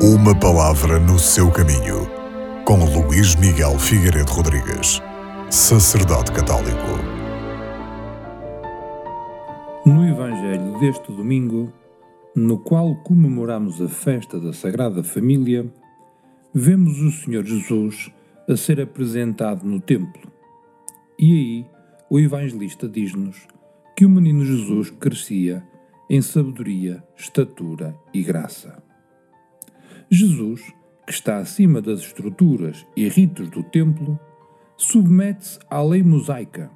Uma palavra no seu caminho, com Luís Miguel Figueiredo Rodrigues, sacerdote católico. No Evangelho deste domingo, no qual comemoramos a festa da Sagrada Família, vemos o Senhor Jesus a ser apresentado no templo. E aí, o evangelista diz-nos que o menino Jesus crescia em sabedoria, estatura e graça. Jesus, que está acima das estruturas e ritos do templo, submete-se à lei mosaica,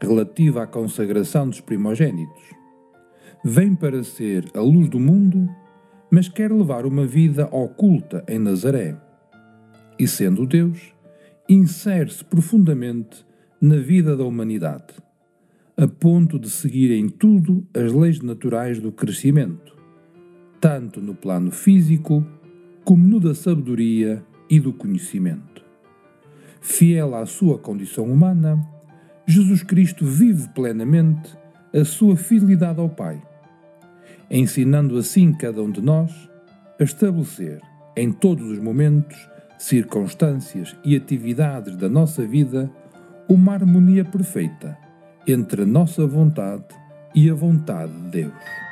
relativa à consagração dos primogênitos. Vem para ser a luz do mundo, mas quer levar uma vida oculta em Nazaré. E sendo Deus, insere-se profundamente na vida da humanidade, a ponto de seguir em tudo as leis naturais do crescimento, tanto no plano físico como no da sabedoria e do conhecimento. Fiel à sua condição humana, Jesus Cristo vive plenamente a sua fidelidade ao Pai, ensinando assim cada um de nós a estabelecer, em todos os momentos, circunstâncias e atividades da nossa vida, uma harmonia perfeita entre a nossa vontade e a vontade de Deus.